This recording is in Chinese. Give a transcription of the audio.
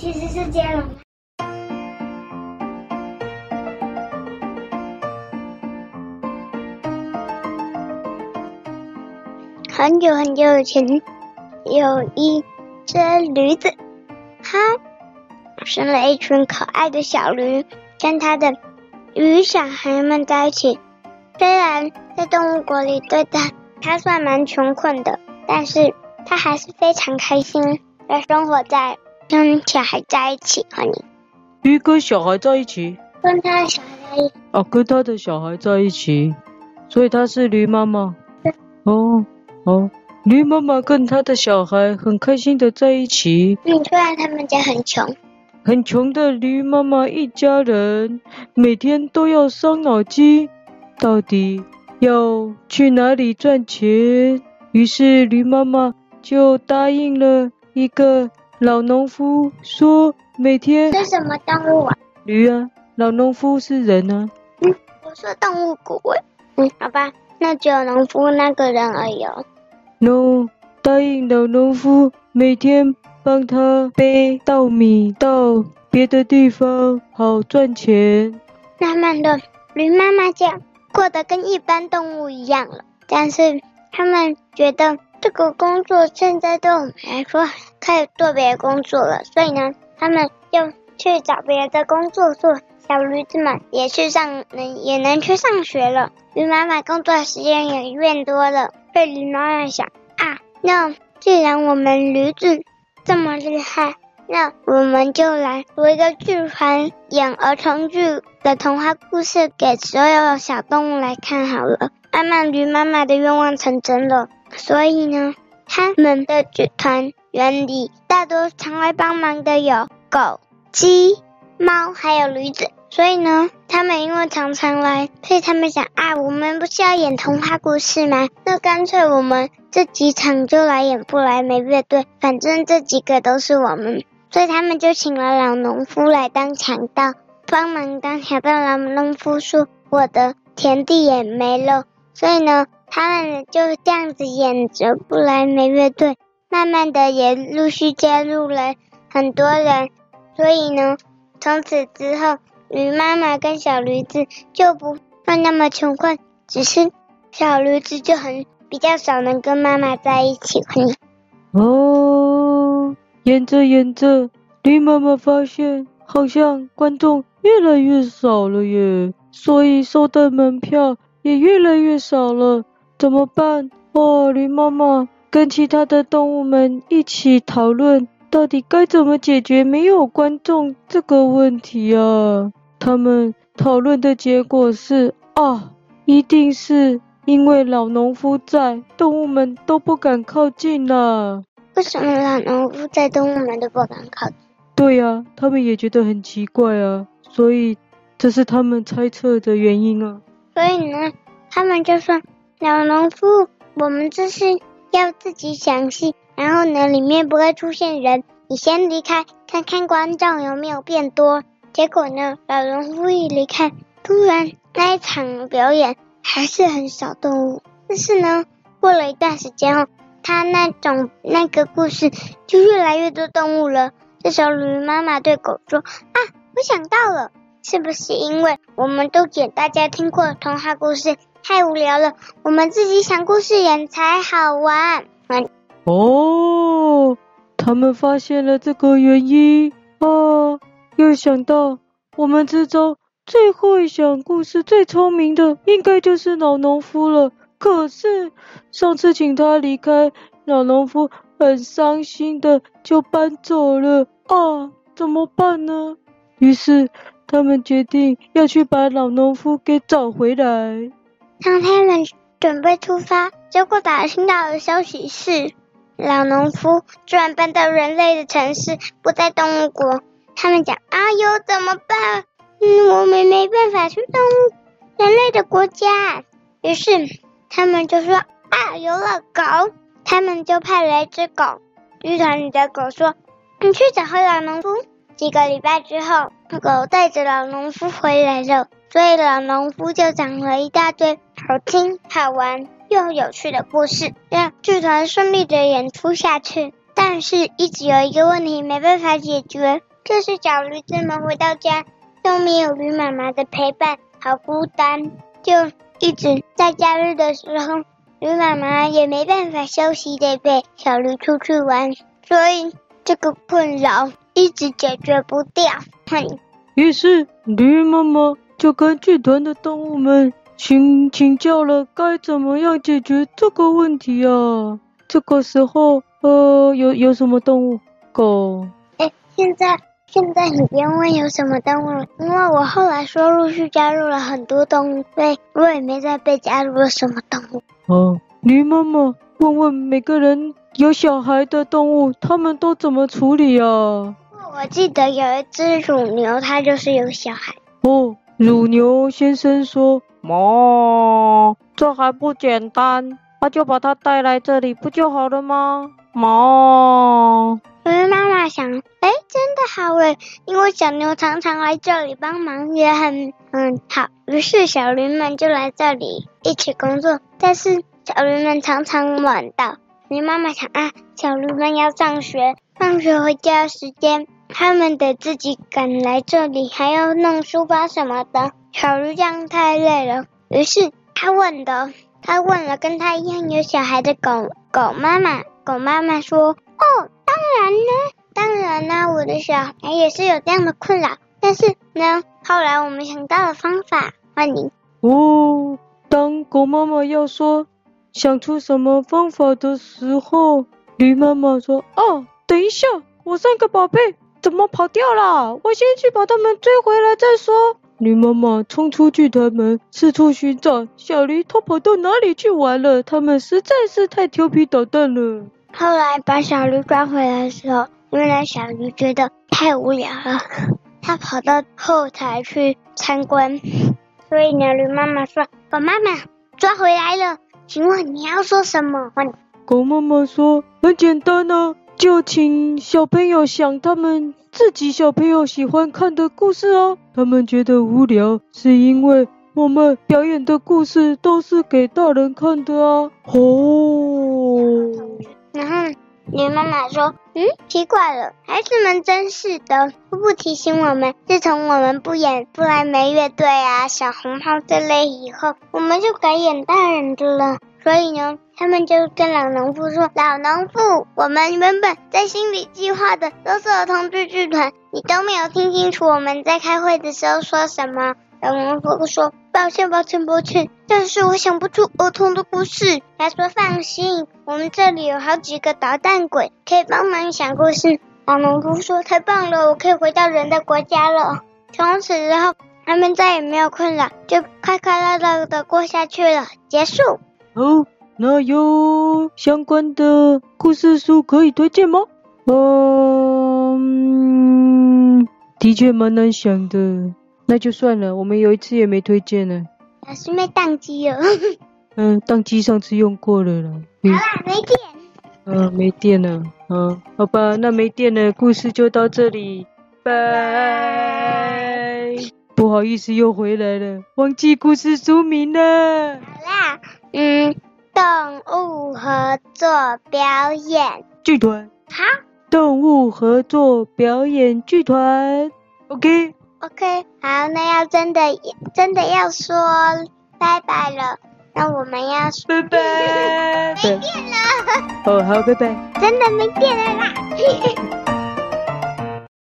其实是接龙。很久很久以前，有一只驴子，它生了一群可爱的小驴，跟它的驴小孩们在一起。虽然在动物国里对待它算蛮穷困的，但是它还是非常开心的生活在跟小孩在一起。和你，驴跟小孩在一起，跟他的小孩在一起。哦，跟他的小孩在一起，所以他是驴妈妈。哦。哦，驴妈妈跟她的小孩很开心的在一起。嗯，虽然他们家很穷，很穷的驴妈妈一家人每天都要伤脑筋，到底要去哪里赚钱？于是驴妈妈就答应了一个老农夫，说每天。是什么动物啊？驴啊，老农夫是人啊。嗯，我说动物国。嗯，好吧。那只有农夫那个人而已哦。No，，答应老农夫每天帮他背稻米到别的地方，好赚钱。慢慢的，驴妈妈这样过得跟一般动物一样了。但是他们觉得这个工作现在对我们来说可以做别的工作了，所以呢，他们就去找别的工作做。小驴子们也去上，能也能去上学了。驴妈妈工作时间也变多了。被驴妈妈想啊，那既然我们驴子这么厉害，那我们就来读一个剧团演儿童剧的童话故事给所有小动物来看好了。慢慢，驴妈妈的愿望成真了。所以呢，他们的剧团园里大多常来帮忙的有狗、鸡、猫，还有驴子。所以呢，他们因为常常来，所以他们想啊，我们不是要演童话故事吗？那干脆我们这几场就来演布莱梅乐队，反正这几个都是我们。所以他们就请了老农夫来当强盗，帮忙当强盗。老农夫说：“我的田地也没了。”所以呢，他们就这样子演着布莱梅乐队，慢慢的也陆续加入了很多人。所以呢，从此之后。驴妈妈跟小驴子就不会那么穷困，只是小驴子就很比较少能跟妈妈在一起。哦，演着演着，驴妈妈发现好像观众越来越少了耶，所以收的门票也越来越少了，怎么办？哦，驴妈妈跟其他的动物们一起讨论，到底该怎么解决没有观众这个问题啊？他们讨论的结果是啊，一定是因为老农夫在，动物们都不敢靠近了。为什么老农夫在，动物们都不敢靠近？对呀，他们也觉得很奇怪啊，所以这是他们猜测的原因啊。所以呢，他们就说：“老农夫，我们这是要自己想戏，然后呢，里面不会出现人，你先离开，看看观众有没有变多。”结果呢，老农夫一离开，突然那一场表演还是很少动物。但是呢，过了一段时间后，他那种那个故事就越来越多动物了。这时候，驴妈妈对狗说：“啊，我想到了，是不是因为我们都给大家听过童话故事，太无聊了，我们自己想故事演才好玩？”哦，他们发现了这个原因啊。又想到我们之中最会讲故事、最聪明的，应该就是老农夫了。可是上次请他离开，老农夫很伤心的就搬走了啊！怎么办呢？于是他们决定要去把老农夫给找回来。当他们准备出发，结果打听到的消息是，老农夫居然搬到人类的城市，不在动物国。他们讲：“哎呦，怎么办？嗯，我们没办法去动物人类的国家。”于是他们就说：“啊，有了狗。”他们就派了一只狗。剧团里的狗说：“你去找回老农夫。”几个礼拜之后，狗带着老农夫回来了，所以老农夫就讲了一大堆好听、好玩又有趣的故事，让剧团顺利的演出下去。但是，一直有一个问题没办法解决。就是小驴子们回到家都没有驴妈妈的陪伴，好孤单，就一直在假日的时候，驴妈妈也没办法休息，得陪小驴出去玩，所以这个困扰一直解决不掉。哼，于是驴妈妈就跟剧团的动物们请请教了该怎么样解决这个问题啊。这个时候，呃，有有什么动物？狗。哎，现在现在你别问有什么动物了，因为我后来说陆续加入了很多动物，所以我也没再被加入了什么动物。哦，驴妈妈问问每个人有小孩的动物，他们都怎么处理啊？我记得有一只乳牛，它就是有小孩。哦，乳牛先生说：“妈，这还不简单。”那就把它带来这里不就好了吗？妈，驴妈妈想，哎，真的好诶，因为小牛常常来这里帮忙，也很嗯好。于是小驴们就来这里一起工作。但是小驴们常常晚到。驴妈妈想啊，小驴们要上学，放学回家时间，他们得自己赶来这里，还要弄书包什么的。小驴这样太累了，于是他问的。他问了跟他一样有小孩的狗狗妈妈，狗妈妈说：“哦，当然呢，当然呢，我的小孩也是有这样的困扰。但是呢，后来我们想到了方法，欢迎。”哦，当狗妈妈要说想出什么方法的时候，驴妈妈说：“哦，等一下，我三个宝贝怎么跑掉了？我先去把他们追回来再说。”驴妈妈冲出剧团门，四处寻找小驴，都跑到哪里去玩了？他们实在是太调皮捣蛋了。后来把小驴抓回来的时候，原来小驴觉得太无聊了，他跑到后台去参观。所以呢，驴妈妈说：“狗妈妈抓回来了，请问你要说什么？”狗妈妈说：“很简单呢、啊，就请小朋友想他们。”自己小朋友喜欢看的故事哦，他们觉得无聊，是因为我们表演的故事都是给大人看的啊。哦。然后牛妈妈说：“嗯，奇怪了，孩子们真是的，都不提醒我们。自从我们不演布莱梅乐队啊、小红帽这类以后，我们就改演大人的了。”所以呢，他们就跟老农夫说：“老农夫，我们原本在心里计划的都是儿童剧剧团，你都没有听清楚我们在开会的时候说什么。”老农夫说：“抱歉，抱歉，抱歉，但是我想不出儿童的故事。”他说：“放心，我们这里有好几个捣蛋鬼，可以帮忙讲故事。”老农夫说：“太棒了，我可以回到人的国家了。”从此之后，他们再也没有困扰，就快快乐乐的过下去了。结束。哦，那有相关的故事书可以推荐吗？嗯，的确蛮难想的，那就算了，我们有一次也没推荐呢。老师没宕机了。嗯，宕机上次用过了啦。好啦，没电。嗯，没电了。嗯，好吧，那没电了，故事就到这里，拜。不好意思，又回来了，忘记故事书名了。好啦。嗯，动物合作表演剧团。好，动物合作表演剧团。OK。OK，好，那要真的真的要说拜拜了，那我们要说拜拜。没电了。哦，好，拜拜。真的没电了啦。